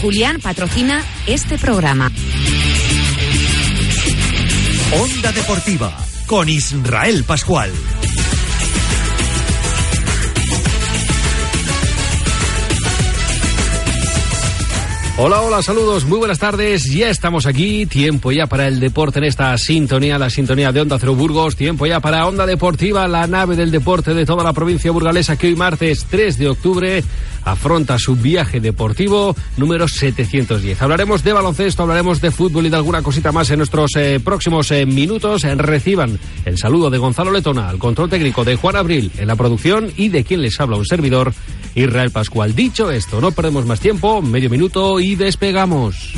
Julián patrocina este programa. Onda Deportiva con Israel Pascual. Hola, hola, saludos, muy buenas tardes. Ya estamos aquí, tiempo ya para el deporte en esta sintonía, la sintonía de Onda Cero Burgos, tiempo ya para Onda Deportiva, la nave del deporte de toda la provincia burgalesa que hoy martes 3 de octubre afronta su viaje deportivo número 710. Hablaremos de baloncesto, hablaremos de fútbol y de alguna cosita más en nuestros eh, próximos eh, minutos. reciban el saludo de Gonzalo Letona, al control técnico de Juan Abril en la producción y de quien les habla un servidor, Israel Pascual. Dicho esto, no perdemos más tiempo, medio minuto y despegamos.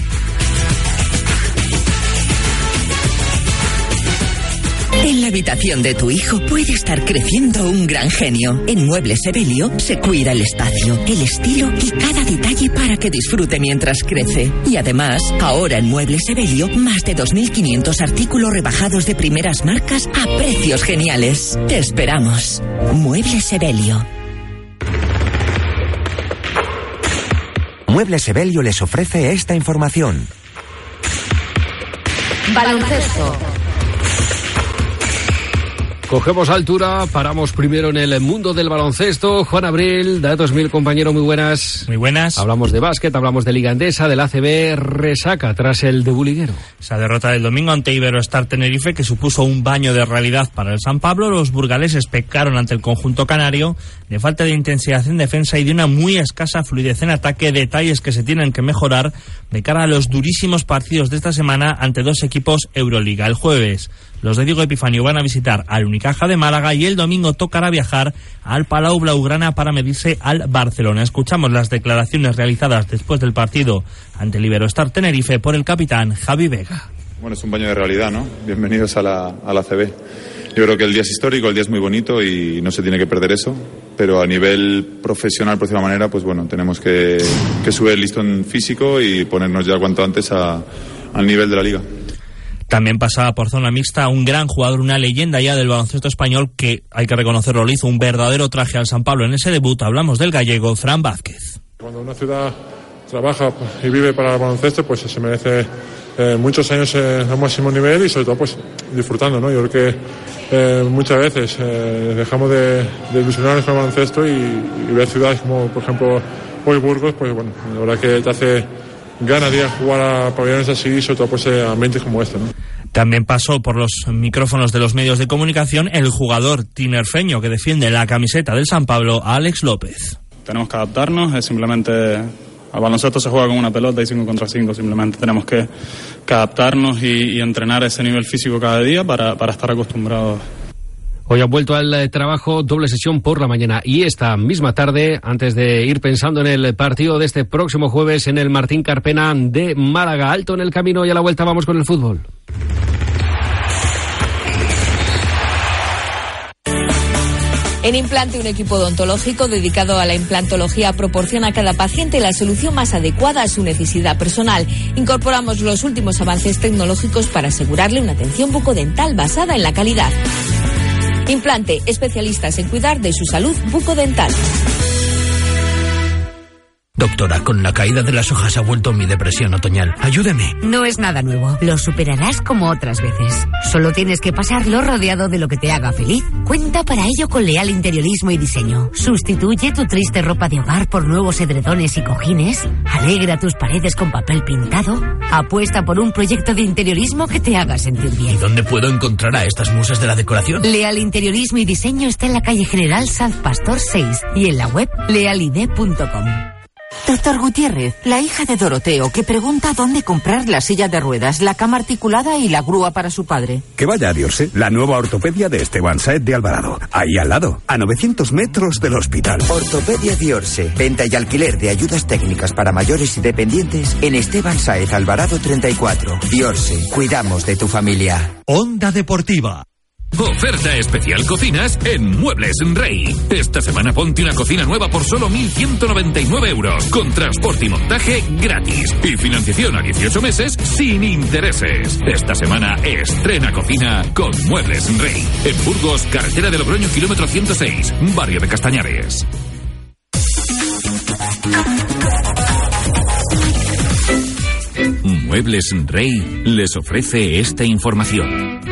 En la habitación de tu hijo puede estar creciendo un gran genio. En Muebles Evelio se cuida el espacio, el estilo y cada detalle para que disfrute mientras crece. Y además, ahora en Muebles Evelio, más de 2.500 artículos rebajados de primeras marcas a precios geniales. Te esperamos. Muebles Evelio. Muebles Evelio les ofrece esta información. Baloncesto. Cogemos altura, paramos primero en el mundo del baloncesto. Juan Abril, Datos Mil, compañero, muy buenas. Muy buenas. Hablamos de básquet, hablamos de Liga Andesa, del ACB, resaca tras el de Buliguero. Esa derrota del domingo ante Iberostar Tenerife, que supuso un baño de realidad para el San Pablo, los burgaleses pecaron ante el conjunto canario de falta de intensidad en defensa y de una muy escasa fluidez en ataque, detalles que se tienen que mejorar de cara a los durísimos partidos de esta semana ante dos equipos Euroliga. El jueves, los de Diego Epifanio van a visitar al Unicaja de Málaga y el domingo tocará viajar al Palau Blaugrana para medirse al Barcelona. Escuchamos las declaraciones realizadas después del partido ante el Iberostar Tenerife por el capitán Javi Vega. Bueno, es un baño de realidad, ¿no? Bienvenidos a la, a la CB. Yo creo que el día es histórico, el día es muy bonito y no se tiene que perder eso, pero a nivel profesional, por decirlo manera, pues bueno, tenemos que, subir el listón físico y ponernos ya cuanto antes al nivel de la liga. También pasaba por zona mixta un gran jugador, una leyenda ya del baloncesto español que, hay que reconocerlo, le hizo un verdadero traje al San Pablo en ese debut. Hablamos del gallego Fran Vázquez. Cuando una ciudad trabaja y vive para el baloncesto, pues se merece eh, muchos años al máximo nivel y sobre todo pues disfrutando, ¿no? Yo creo que eh, muchas veces eh, dejamos de, de el baloncesto y, y, ver ciudades como por ejemplo hoy Burgos, pues bueno, la verdad que te hace ganas de jugar a pabellones así y sobre todo pues a ambientes como este, ¿no? También pasó por los micrófonos de los medios de comunicación el jugador tinerfeño que defiende la camiseta del San Pablo, Alex López. Tenemos que adaptarnos, es simplemente al baloncesto se juega con una pelota y 5 contra 5, simplemente tenemos que, que adaptarnos y, y, entrenar ese nivel físico cada día para, para estar acostumbrados. Hoy ha vuelto al trabajo doble sesión por la mañana y esta misma tarde, antes de ir pensando en el partido de este próximo jueves en el Martín Carpena de Málaga. Alto en el camino y a la vuelta vamos con el fútbol. En Implante, un equipo odontológico dedicado a la implantología proporciona a cada paciente la solución más adecuada a su necesidad personal. Incorporamos los últimos avances tecnológicos para asegurarle una atención bucodental basada en la calidad. Implante, especialistas en cuidar de su salud bucodental. Doctora, con la caída de las hojas ha vuelto mi depresión otoñal. Ayúdeme. No es nada nuevo. Lo superarás como otras veces. Solo tienes que pasarlo rodeado de lo que te haga feliz. Cuenta para ello con Leal Interiorismo y Diseño. Sustituye tu triste ropa de hogar por nuevos edredones y cojines. Alegra tus paredes con papel pintado. Apuesta por un proyecto de interiorismo que te haga sentir bien. ¿Y dónde puedo encontrar a estas musas de la decoración? Leal Interiorismo y Diseño está en la calle General Sanz Pastor 6 y en la web lealide.com. Doctor Gutiérrez, la hija de Doroteo que pregunta dónde comprar la silla de ruedas, la cama articulada y la grúa para su padre. Que vaya a Diorse, la nueva ortopedia de Esteban Saez de Alvarado. Ahí al lado, a 900 metros del hospital. Ortopedia Diorse, venta y alquiler de ayudas técnicas para mayores y dependientes en Esteban Saez Alvarado 34. Diorse, cuidamos de tu familia. Onda Deportiva. Oferta especial cocinas en Muebles Rey. Esta semana ponte una cocina nueva por solo 1.199 euros, con transporte y montaje gratis y financiación a 18 meses sin intereses. Esta semana estrena cocina con Muebles Rey. En Burgos, carretera de Logroño, kilómetro 106, barrio de Castañares. Muebles Rey les ofrece esta información.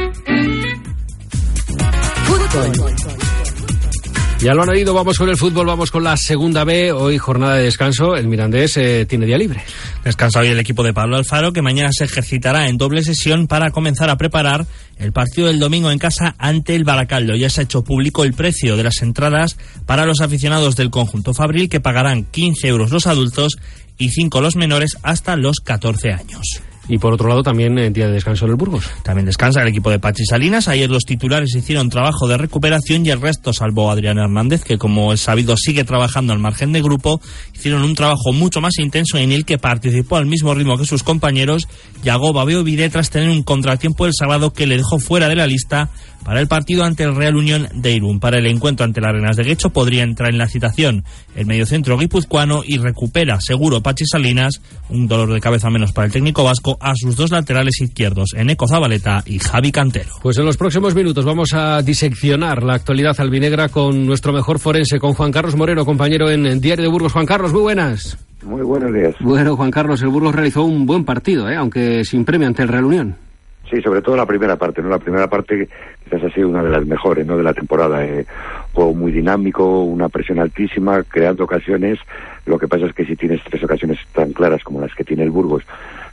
Ya lo han oído, vamos con el fútbol, vamos con la segunda B. Hoy jornada de descanso, el Mirandés eh, tiene día libre. Descansa hoy el equipo de Pablo Alfaro, que mañana se ejercitará en doble sesión para comenzar a preparar el partido del domingo en casa ante el Baracaldo. Ya se ha hecho público el precio de las entradas para los aficionados del conjunto Fabril, que pagarán 15 euros los adultos y 5 los menores hasta los 14 años. Y por otro lado, también en día de descanso en el Burgos. También descansa el equipo de Pachi Salinas. Ayer los titulares hicieron trabajo de recuperación y el resto, salvo Adrián Hernández, que como es sabido sigue trabajando al margen de grupo, hicieron un trabajo mucho más intenso en el que participó al mismo ritmo que sus compañeros. Yago Babeo Vide tras tener un contratiempo el sábado que le dejó fuera de la lista para el partido ante el Real Unión de Irún. Para el encuentro ante las Arenas de Guecho podría entrar en la citación el mediocentro guipuzcoano y recupera seguro Pachi Salinas, un dolor de cabeza menos para el técnico vasco, a sus dos laterales izquierdos, Eneco Zabaleta y Javi Cantero. Pues en los próximos minutos vamos a diseccionar la actualidad albinegra con nuestro mejor forense, con Juan Carlos Moreno, compañero en Diario de Burgos. Juan Carlos, muy buenas. Muy buenos días. Bueno, Juan Carlos, el Burgos realizó un buen partido, ¿eh? aunque sin premio ante el Real Unión. Sí, sobre todo la primera parte, ¿no? La primera parte quizás ha sido una de las mejores, ¿no? De la temporada. Eh, juego muy dinámico, una presión altísima, creando ocasiones. Lo que pasa es que si tienes tres ocasiones tan claras como las que tiene el Burgos,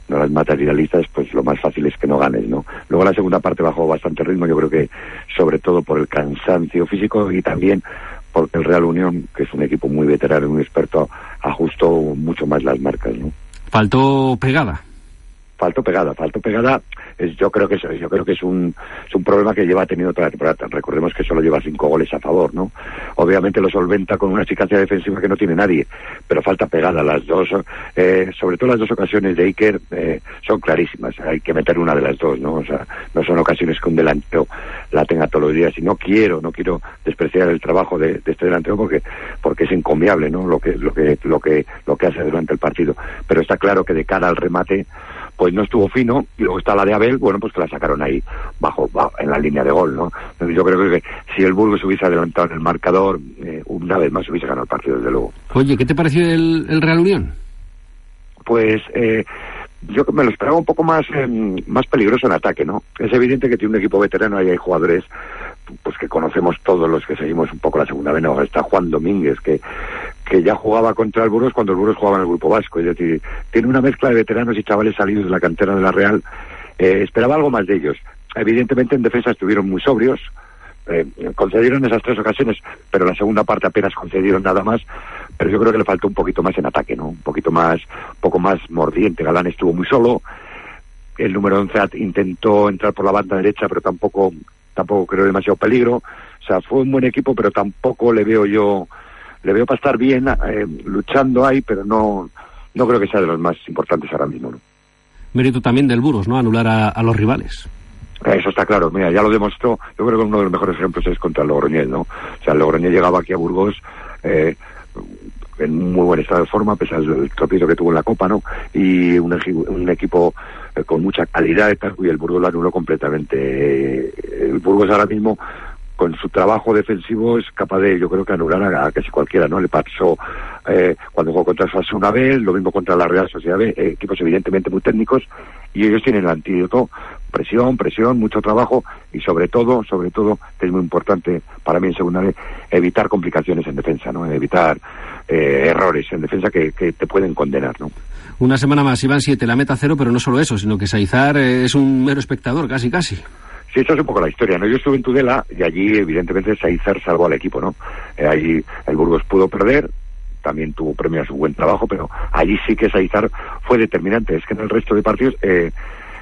no las matas idealistas, pues lo más fácil es que no ganes, ¿no? Luego la segunda parte bajó bastante ritmo, yo creo que sobre todo por el cansancio físico y también porque el Real Unión, que es un equipo muy veterano y muy experto, ajustó mucho más las marcas, ¿no? Faltó pegada faltó pegada, faltó pegada. Es, yo creo que es, yo creo que es un, es un problema que lleva teniendo toda la temporada. Recordemos que solo lleva cinco goles a favor, ¿no? Obviamente lo solventa con una eficacia defensiva que no tiene nadie, pero falta pegada. Las dos, eh, sobre todo las dos ocasiones de Iker eh, son clarísimas. Hay que meter una de las dos, ¿no? O sea, no son ocasiones que un delantero la tenga todos los días. Y no quiero, no quiero despreciar el trabajo de, este delantero porque, porque es encomiable, ¿no? Lo que, lo que, lo que, lo que hace durante el partido. Pero está claro que de cara al remate pues no estuvo fino y luego está la de Abel, bueno, pues que la sacaron ahí bajo, en la línea de gol, ¿no? Entonces yo creo que si el Burgos se hubiese adelantado en el marcador, eh, una vez más hubiese ganado el partido, desde luego. Oye, ¿qué te pareció el, Real Unión? Pues eh, yo me lo esperaba un poco más, em, más peligroso en ataque, ¿no? Es evidente que tiene un equipo veterano y hay jugadores pues que conocemos todos los que seguimos un poco la segunda vez, ¿no? Está Juan Domínguez, que, que ya jugaba contra el Burgos cuando el Burgos jugaba en el Grupo Vasco. Es decir, tiene una mezcla de veteranos y chavales salidos de la cantera de la Real. Eh, esperaba algo más de ellos. Evidentemente en defensa estuvieron muy sobrios, eh, concedieron esas tres ocasiones, pero la segunda parte apenas concedieron nada más. Pero yo creo que le faltó un poquito más en ataque, ¿no? Un poquito más, un poco más mordiente. Galán estuvo muy solo. El número 11 intentó entrar por la banda derecha, pero tampoco tampoco creo demasiado peligro. O sea, fue un buen equipo, pero tampoco le veo yo, le veo para estar bien eh, luchando ahí, pero no, no creo que sea de los más importantes ahora mismo. ¿no? Mérito también del Burgos, ¿no? Anular a, los rivales. Eso está claro, mira, ya lo demostró. Yo creo que uno de los mejores ejemplos es contra el Logroñés, ¿no? O sea, el Logroñés llegaba aquí a Burgos eh, en muy buen estado de forma, a pesar del tropiezo que tuvo en la Copa, ¿no? Y un, un equipo eh, con mucha calidad y el Burgos lo anuló completamente. El Burgos ahora mismo con su trabajo defensivo es capaz de, yo creo que anular a, casi cualquiera, ¿no? Le pasó eh, cuando jugó contra Sasuna una lo mismo contra la Real Sociedad B, eh, equipos evidentemente muy técnicos, y ellos tienen el antídoto, presión, presión, mucho trabajo, y sobre todo, sobre todo, que es muy importante para mí en segunda vez, evitar complicaciones en defensa, ¿no? Evitar errores en defensa que, que te pueden condenar, ¿no? Una semana más, iban siete, la meta cero, pero no solo eso, sino que Saizar eh, es un mero espectador, casi, casi. Sí, esto es un poco la historia, ¿no? Yo estuve en Tudela y allí, evidentemente, Saizar salvó al equipo, ¿no? Eh, allí el Burgos pudo perder, también tuvo premio a su buen trabajo, pero allí sí que Saizar fue determinante. Es que en el resto de partidos, eh,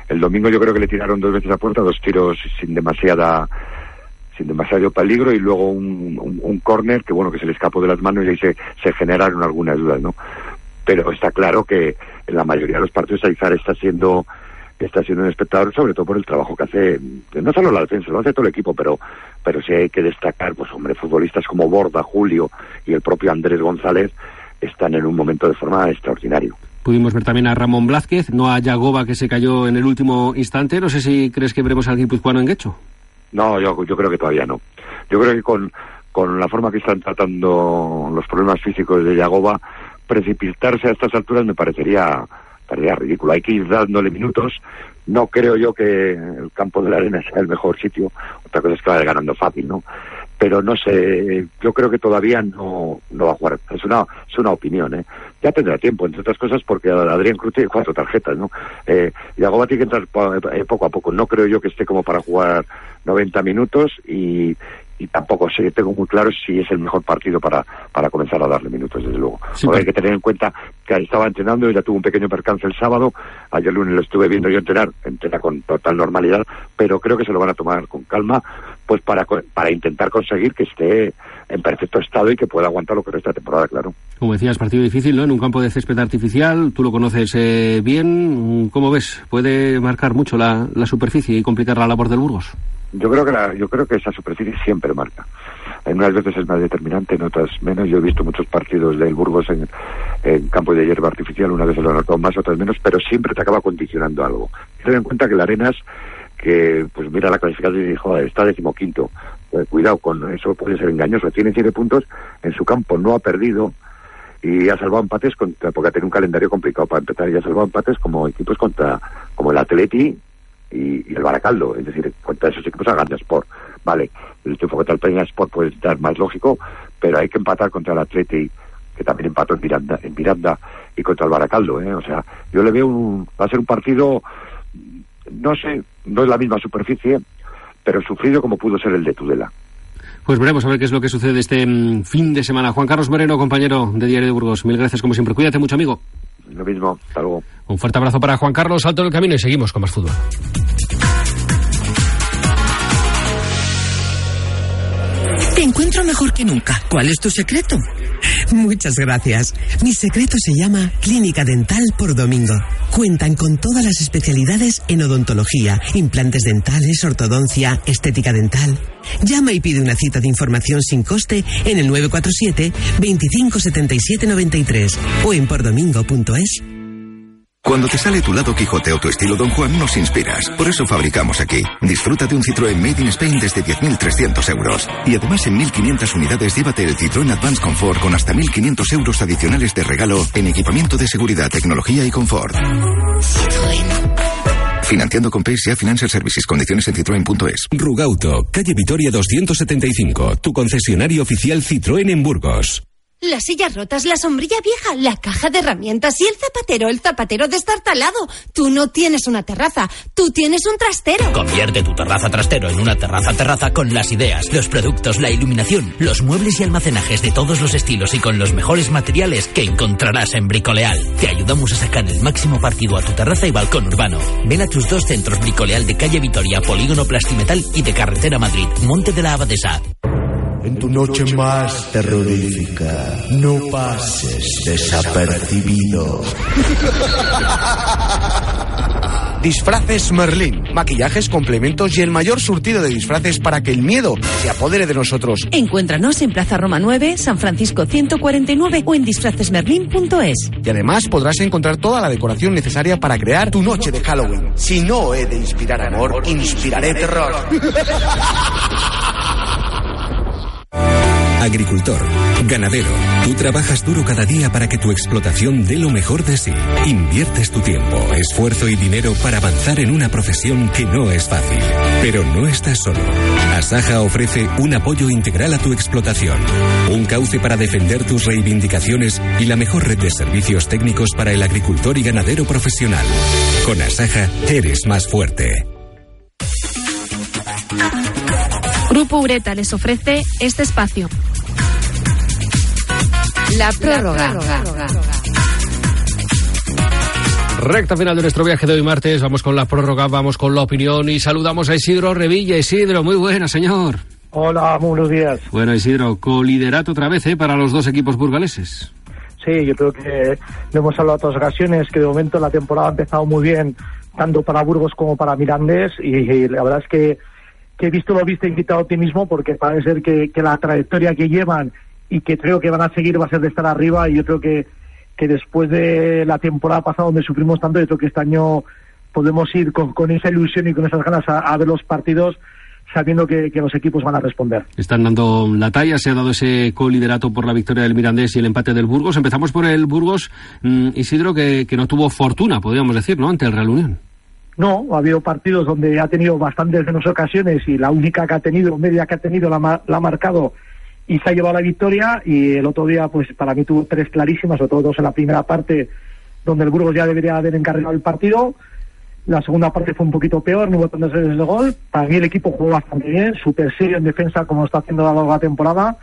el domingo yo creo que le tiraron dos veces a puerta, dos tiros sin demasiada sin demasiado peligro y luego un, un, un córner que bueno que se le escapó de las manos y ahí se, se generaron algunas dudas, ¿no? pero está claro que en la mayoría de los partidos Aizar está siendo está siendo un espectador sobre todo por el trabajo que hace no solo la defensa lo hace todo el equipo pero pero sí hay que destacar pues hombre futbolistas como Borda Julio y el propio Andrés González están en un momento de forma extraordinario Pudimos ver también a Ramón Blázquez, no a Yagoba que se cayó en el último instante. No sé si crees que veremos al guipuzcoano en Guecho. No, yo, yo creo que todavía no. Yo creo que con, con la forma que están tratando los problemas físicos de Yagoba, precipitarse a estas alturas me parecería estaría ridículo. Hay que ir dándole minutos. No creo yo que el campo de la arena sea el mejor sitio. Otra cosa es que vaya ganando fácil, ¿no? Pero no sé, yo creo que todavía no, no va a jugar. Es una, es una opinión, ¿eh? Ya tendrá tiempo, entre otras cosas, porque Adrián Cruz tiene cuatro tarjetas, ¿no? Eh, y Agoba tiene que entrar eh, poco a poco. No creo yo que esté como para jugar 90 minutos y, y tampoco sé, tengo muy claro si es el mejor partido para, para comenzar a darle minutos, desde luego. Porque hay que tener en cuenta que estaba entrenando, ya tuvo un pequeño percance el sábado, ayer lunes lo estuve viendo yo entrenar, entrena con total normalidad, pero creo que se lo van a tomar con calma, pues para, para intentar conseguir que esté en perfecto estado y que pueda aguantar lo que resta de temporada, claro. Como decías, partido difícil, ¿no? En un campo de césped artificial, tú lo conoces eh, bien. ¿Cómo ves? ¿Puede marcar mucho la, la superficie y complicar la labor del Burgos? Yo creo que la- yo creo que esa superficie siempre marca. En unas veces es más determinante, en otras menos. Yo he visto muchos partidos del Burgos en, en campo de hierba artificial, una vez lo han notado más, otras menos, pero siempre te acaba condicionando algo. Ten en cuenta que la Arenas, que pues mira la clasificación y dijo, "Joder, está decimoquinto. Eh, cuidado con eso, puede ser engañoso. Tiene siete puntos, en su campo no ha perdido y ha salvado empates contra, porque ha tenido un calendario complicado para empezar y ha salvado empates como equipos contra como el Atleti y, y el Baracaldo, es decir, contra esos equipos a Sport. Vale, el triunfo contra el Peña Sport puede estar más lógico, pero hay que empatar contra el Atleti, que también empató en Miranda, en Miranda y contra el Baracaldo, ¿eh? O sea, yo le veo un, va a ser un partido, no sé, no es la misma superficie, pero sufrido como pudo ser el de Tudela. Pues veremos a ver qué es lo que sucede este mm, fin de semana. Juan Carlos Moreno, compañero de Diario de Burgos, mil gracias como siempre. Cuídate mucho, amigo. Lo mismo, hasta luego. Un fuerte abrazo para Juan Carlos, alto en el camino y seguimos con más fútbol. Encuentro mejor que nunca. ¿Cuál es tu secreto? Muchas gracias. Mi secreto se llama Clínica Dental por Domingo. Cuentan con todas las especialidades en odontología, implantes dentales, ortodoncia, estética dental. Llama y pide una cita de información sin coste en el 947 25 77 93 o en pordomingo.es. Cuando te sale tu lado Quijote o tu estilo Don Juan, nos inspiras. Por eso fabricamos aquí. Disfruta de un Citroën Made in Spain desde 10.300 euros. Y además en 1.500 unidades llévate el Citroën Advance Comfort con hasta 1.500 euros adicionales de regalo en equipamiento de seguridad, tecnología y confort. Financiando con PSA Financial Services. Condiciones en citroen.es. Rugauto, calle Vitoria 275, tu concesionario oficial Citroën en Burgos. Las sillas rotas, la sombrilla vieja, la caja de herramientas y el zapatero, el zapatero destartalado. Tú no tienes una terraza, tú tienes un trastero. Convierte tu terraza trastero en una terraza terraza con las ideas, los productos, la iluminación, los muebles y almacenajes de todos los estilos y con los mejores materiales que encontrarás en Bricoleal. Te ayudamos a sacar el máximo partido a tu terraza y balcón urbano. Ven a tus dos centros Bricoleal de calle Vitoria, Polígono Plastimetal y de Carretera Madrid, Monte de la Abadesa. En tu noche más terrorífica, no pases desapercibido. Disfraces Merlín. Maquillajes, complementos y el mayor surtido de disfraces para que el miedo se apodere de nosotros. Encuéntranos en Plaza Roma 9, San Francisco 149 o en disfracesmerlin.es. Y además podrás encontrar toda la decoración necesaria para crear tu noche de Halloween. Si no he de inspirar amor, inspiraré terror. Agricultor, ganadero, tú trabajas duro cada día para que tu explotación dé lo mejor de sí. Inviertes tu tiempo, esfuerzo y dinero para avanzar en una profesión que no es fácil. Pero no estás solo. Asaja ofrece un apoyo integral a tu explotación, un cauce para defender tus reivindicaciones y la mejor red de servicios técnicos para el agricultor y ganadero profesional. Con Asaja eres más fuerte. Grupo Ureta les ofrece este espacio. La prórroga. Recta final de nuestro viaje de hoy martes. Vamos con la prórroga, vamos con la opinión y saludamos a Isidro Revilla. Isidro, muy buena, señor. Hola, muy buenos días. Bueno, Isidro, coliderato otra vez ¿eh? para los dos equipos burgaleses. Sí, yo creo que lo hemos hablado en otras ocasiones, que de momento la temporada ha empezado muy bien, tanto para Burgos como para Mirandés, y, y la verdad es que, que he visto lo visto invitado a optimismo, porque parece ser que, que la trayectoria que llevan y que creo que van a seguir va a ser de estar arriba, y yo creo que, que después de la temporada pasada donde sufrimos tanto, yo creo que este año podemos ir con, con esa ilusión y con esas ganas a, a ver los partidos sabiendo que, que, los equipos van a responder. Están dando la talla, se ha dado ese coliderato por la victoria del Mirandés y el empate del Burgos. Empezamos por el Burgos, mm, Isidro, que, que, no tuvo fortuna, podríamos decir, ¿no?, ante el Real Unión. No, ha habido partidos donde ha tenido bastantes menos ocasiones y la única que ha tenido, media que ha tenido, la, la ha marcado y se ha llevado la victoria y el otro día, pues para mí tuvo tres clarísimas, sobre todo dos en la primera parte, donde el Burgos ya debería haber encargado el partido la segunda parte fue un poquito peor, no hubo veces de gol. Para mí el equipo jugó bastante bien, súper serio en defensa como está haciendo a lo temporada.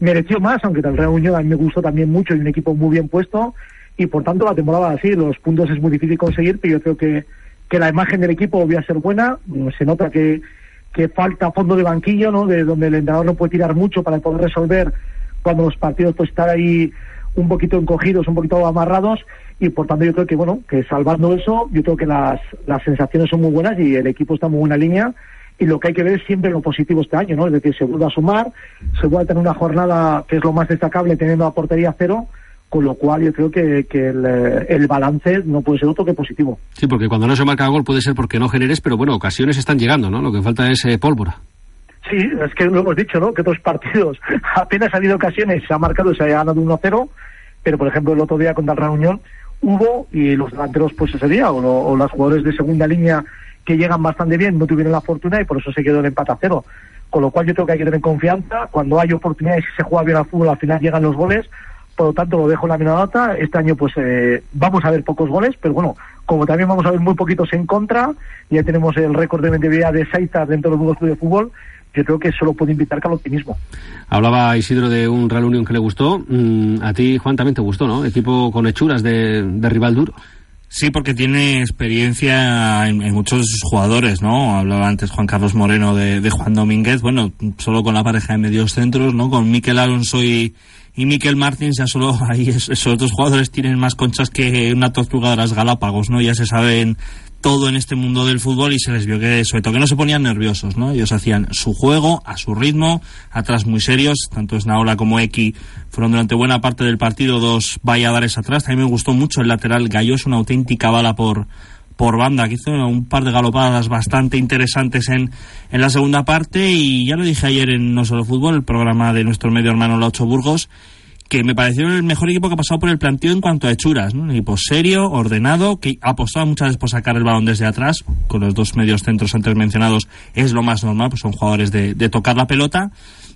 Mereció más, aunque el Real Unión a mí me gustó también mucho y un equipo muy bien puesto. Y por tanto la temporada así, los puntos es muy difícil conseguir, pero yo creo que, que la imagen del equipo voy a ser buena. Se nota que, que falta fondo de banquillo, ¿no? De donde el entrenador no puede tirar mucho para poder resolver cuando los partidos pues estar ahí un poquito encogidos, un poquito amarrados. Y por tanto yo creo que bueno que salvando eso yo creo que las, las sensaciones son muy buenas y el equipo está en muy buena línea. Y lo que hay que ver es siempre lo positivo este año no es decir se vuelve a sumar se vuelve a tener una jornada que es lo más destacable teniendo la portería cero con lo cual yo creo que, que el, el, balance no puede ser otro que positivo. Sí, porque cuando no se marca gol puede ser porque no generes, pero bueno, ocasiones están llegando, ¿no? Lo que falta es eh, pólvora. Sí, es que lo hemos dicho, ¿no? Que dos partidos apenas ha habido ocasiones, se ha marcado y se ha ganado 1-0, pero por ejemplo el otro día contra el Reunión hubo y los delanteros pues ese día o, lo, o los jugadores de segunda línea que llegan bastante bien no tuvieron la fortuna y por eso se quedó el empate a cero. Con lo cual yo creo que hay que tener confianza. Cuando hay oportunidades y se juega bien al fútbol, al final llegan los goles. Por lo tanto, lo dejo en la misma nota. Este año pues eh, vamos a ver pocos goles, pero bueno, como también vamos a ver muy poquitos en contra, ya tenemos el récord de efectividad de Saita dentro del mundo de fútbol, yo creo que solo puede invitar al optimismo. Hablaba Isidro de un Real Unión que le gustó. Mm, a ti, Juan, también te gustó, ¿no? Equipo con hechuras de, de rival duro. Sí, porque tiene experiencia en, en, muchos jugadores, ¿no? Hablaba antes Juan Carlos Moreno de, de, Juan Domínguez, bueno, solo con la pareja de medios centros, ¿no? Con Miquel Alonso y, y Miquel Martins, ya solo ahí esos otros jugadores tienen más conchas que una tortuga de las Galápagos, ¿no? Ya se saben todo en este mundo del fútbol y se les vio que sobre todo que no se ponían nerviosos, ¿no? Ellos hacían su juego a su ritmo, atrás muy serios, tanto Snaola como Eki fueron durante buena parte del partido dos valladares atrás. También me gustó mucho el lateral Gallo, es una auténtica bala por por banda, que hizo un par de galopadas bastante interesantes en, en la segunda parte. Y ya lo dije ayer en No Solo Fútbol, el programa de nuestro medio hermano La Ocho Burgos, que me pareció el mejor equipo que ha pasado por el planteo en cuanto a hechuras. Un equipo serio, ordenado, que ha apostado muchas veces por sacar el balón desde atrás, con los dos medios centros antes mencionados es lo más normal, pues son jugadores de, de tocar la pelota,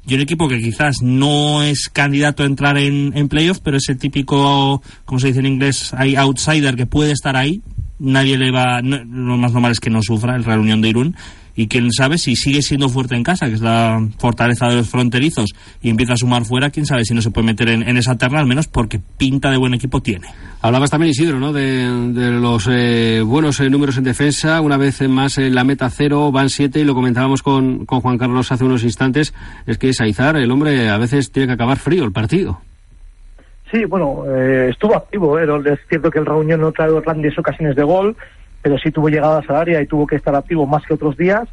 y un equipo que quizás no es candidato a entrar en, en playoff, pero es el típico, como se dice en inglés, hay outsider que puede estar ahí, nadie le va, no, lo más normal es que no sufra el Real Unión de Irún, y quién sabe si sigue siendo fuerte en casa, que es la fortaleza de los fronterizos, y empieza a sumar fuera, quién sabe si no se puede meter en, esa terna, al menos porque pinta de buen equipo tiene. Hablabas también, Isidro, ¿no? de, de los eh, buenos eh, números en defensa, una vez más en la meta cero, van siete, y lo comentábamos con, con Juan Carlos hace unos instantes, es que Saizar, el hombre, a veces tiene que acabar frío el partido. Sí, bueno, eh, estuvo activo, ¿eh? es cierto que el Reunión no trajo grandes ocasiones de gol, pero sí tuvo llegadas al área y tuvo que estar activo más que otros días.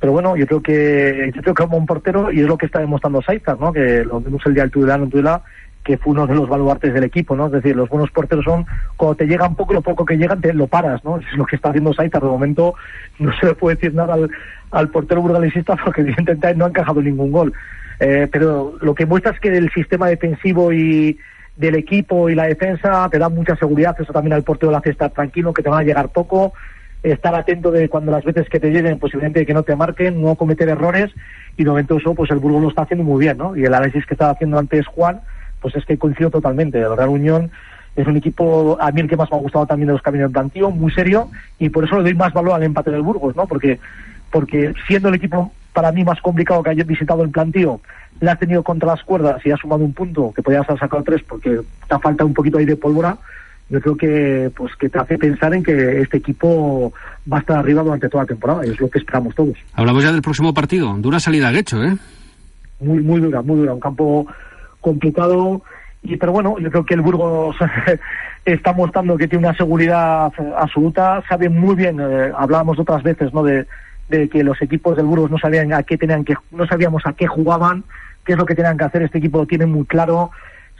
Pero bueno, yo creo que yo creo que como un portero y es lo que está demostrando Saizar, ¿no? Que lo vimos el día del Tudela en Tudela, que fue uno de los baluartes del equipo, ¿no? Es decir, los buenos porteros son cuando te llega un poco, lo poco que llegan, te lo paras, ¿no? Es lo que está haciendo Saizar. De momento no se le puede decir nada al, al portero burgalesista porque evidentemente no ha encajado ningún gol. Eh, pero lo que muestra es que el sistema defensivo y del equipo y la defensa te da mucha seguridad, eso también al portero le hace estar tranquilo, que te van a llegar poco, estar atento de cuando las veces que te lleguen, posiblemente que no te marquen, no cometer errores, y de momento eso, pues el Burgos lo está haciendo muy bien, ¿no? Y el análisis que estaba haciendo antes Juan, pues es que coincido totalmente, el Real Unión es un equipo, a mí el que más me ha gustado también de los caminos de plantío, muy serio, y por eso le doy más valor al empate del Burgos, ¿no? Porque, porque siendo el equipo para mí más complicado que haya visitado el plantío, le has tenido contra las cuerdas y has sumado un punto que podías haber sacado tres porque te falta un poquito ahí de pólvora, yo creo que pues que te hace pensar en que este equipo va a estar arriba durante toda la temporada. Y es lo que esperamos todos. Hablamos ya del próximo partido, dura salida a Guecho, ¿eh? Muy, muy dura, muy dura, un campo complicado. Y pero bueno, yo creo que el Burgos está mostrando que tiene una seguridad absoluta, sabe muy bien, eh, hablábamos otras veces, ¿no? De, de que los equipos del Burgos no sabían a qué tenían que no sabíamos a qué jugaban, qué es lo que tenían que hacer, este equipo lo tiene muy claro,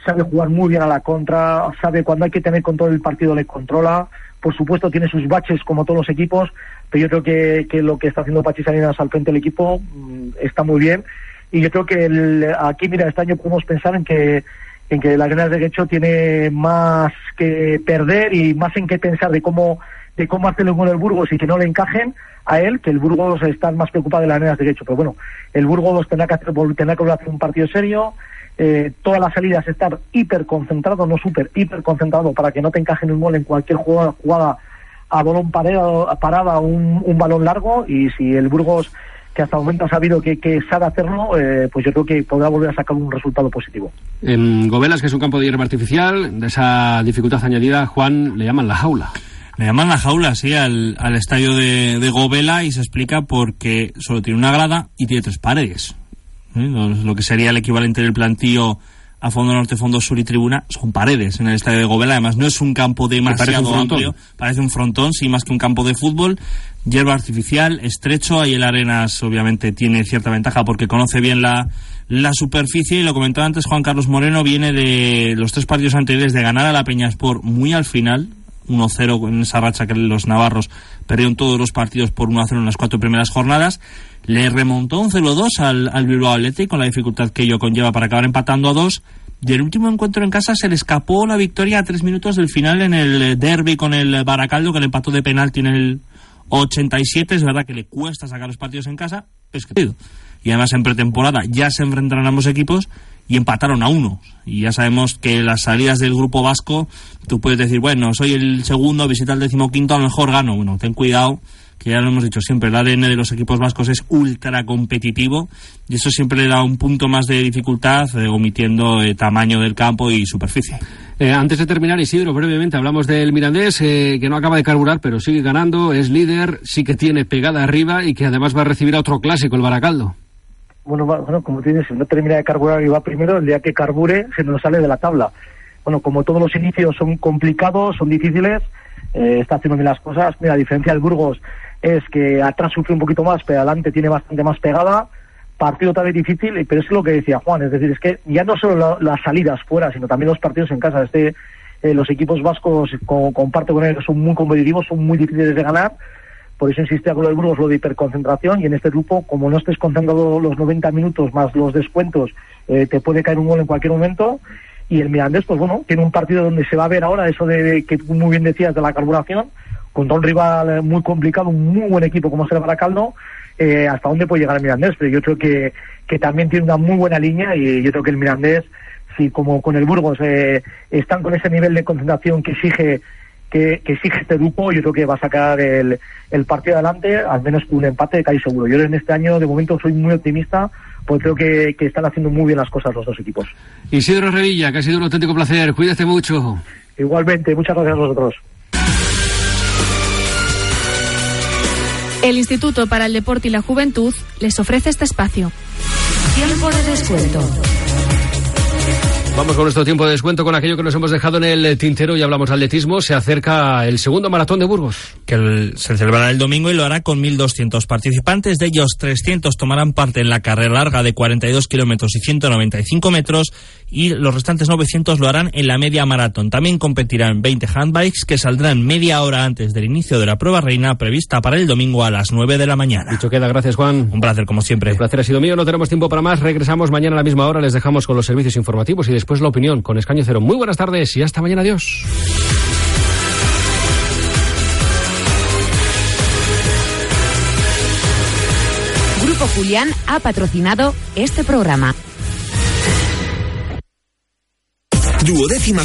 sabe jugar muy bien a la contra, sabe cuando hay que tener control del partido le controla. Por supuesto tiene sus baches como todos los equipos, pero yo creo que, que lo que está haciendo Pachi Salinas al frente del equipo mm, está muy bien. Y yo creo que el- aquí, mira, este año podemos pensar en que en que la Arenas de Guecho tiene más que perder y más en qué pensar de cómo de cómo hacerlo con el Burgos y que no le encajen a él, que el Burgos está más preocupado de las Arenas de Guecho. Pero bueno, el Burgos tendrá que hacer, tendrá que hacer un partido serio, eh, todas las salidas estar hiper concentrado, no súper, hiper concentrado para que no te encajen un gol en cualquier jugada, jugada a balón parado, parada, un, un balón largo y si el Burgos que hasta el momento ha sabido que, que sabe hacerlo, eh, pues yo creo que podrá volver a sacar un resultado positivo. En Gobelas, que es un campo de hierba artificial, de esa dificultad añadida, Juan le llaman la jaula. Le llaman la jaula, sí, al, al estadio de, de Govela y se explica porque solo tiene una grada y tiene tres paredes. ¿eh? Lo, lo que sería el equivalente del plantío a fondo norte, fondo sur y tribuna son paredes en el estadio de Govela. Además, no es un campo parece un demasiado amplio, parece un frontón, sí, más que un campo de fútbol. Hierba artificial, estrecho, ahí el Arenas obviamente tiene cierta ventaja porque conoce bien la, la superficie y lo comentaba antes Juan Carlos Moreno, viene de los tres partidos anteriores de ganar a la Peñaspor muy al final, 1-0 en esa racha que los navarros perdieron todos los partidos por 1-0 en las cuatro primeras jornadas. Le remontó un 0-2 al, al Bilbao Athletic con la dificultad que ello conlleva para acabar empatando a dos. Y el último encuentro en casa se le escapó la victoria a tres minutos del final en el derby con el Baracaldo, que le empató de penalti en el 87. Es verdad que le cuesta sacar los partidos en casa, es que y además en pretemporada ya se enfrentaron ambos equipos y empataron a uno. Y ya sabemos que las salidas del grupo vasco, tú puedes decir, bueno, soy el segundo, visita el decimoquinto, a lo mejor gano. Bueno, ten cuidado, que ya lo hemos dicho siempre, el ADN de los equipos vascos es ultra competitivo y eso siempre le da un punto más de dificultad, eh, omitiendo eh, tamaño del campo y superficie. Eh, antes de terminar, Isidro, brevemente hablamos del Mirandés, que no acaba de carburar, pero sigue ganando, es líder, sí que tiene pegada arriba y que además va a recibir a otro clásico, el Baracaldo. Bueno, bueno, como tienes, si no termina de carburar y va primero, el día que carbure se nos sale de la tabla. Bueno, como todos los inicios son complicados, son difíciles, eh, está haciendo bien las cosas. Mira, la diferencia del Burgos es que atrás sufre un poquito más, pero adelante tiene bastante más pegada. Partido también difícil, pero es lo que decía Juan, es decir, es que ya no solo la- las salidas fuera, sino también los partidos en casa. Este, eh, los equipos vascos, co- comparto con él, son muy competitivos, son muy difíciles de ganar. Por eso insistía con lo del Burgos lo de hiperconcentración y en este grupo, como no estés concentrado los 90 minutos más los descuentos, eh, te puede caer un gol en cualquier momento. Y el Mirandés, pues bueno, tiene un partido donde se va a ver ahora eso de que tú muy bien decías de la carburación, contra un rival eh, muy complicado, un muy buen equipo como será Baracaldo, eh, hasta dónde puede llegar el Mirandés. Pero yo creo que, que también tiene una muy buena línea y yo creo que el Mirandés, si como con el Burgos eh, están con ese nivel de concentración que exige que, que exige este grupo, yo creo que va a sacar el, el partido adelante, al menos con un empate casi seguro. Yo en este año, de momento, soy muy optimista, porque creo que, que están haciendo muy bien las cosas los dos equipos. Isidro Revilla, que ha sido un auténtico placer, cuídate mucho. Igualmente, muchas gracias a vosotros. El Instituto para el Deporte y la Juventud les ofrece este espacio. Tiempo de descuento. Vamos con nuestro tiempo de descuento con aquello que nos hemos dejado en el tintero y hablamos de atletismo. Se acerca el segundo maratón de Burgos. que el- se celebrará el domingo y lo hará con 1.200 participantes. De ellos, 300 tomarán parte en la carrera larga de 42 kilómetros y 195 metros y los restantes 900 lo harán en la media maratón. También competirán 20 handbikes que saldrán media hora antes del inicio de la prueba reina prevista para el domingo a las 9 de la mañana. Dicho queda, gracias Juan. Un placer como siempre. El placer ha sido mío, no tenemos tiempo para más. Regresamos mañana a la misma hora, les dejamos con los servicios informativos y después la opinión con Escaño Cero. Muy buenas tardes y hasta mañana. Adiós. Grupo Julián ha patrocinado este programa. Duodécima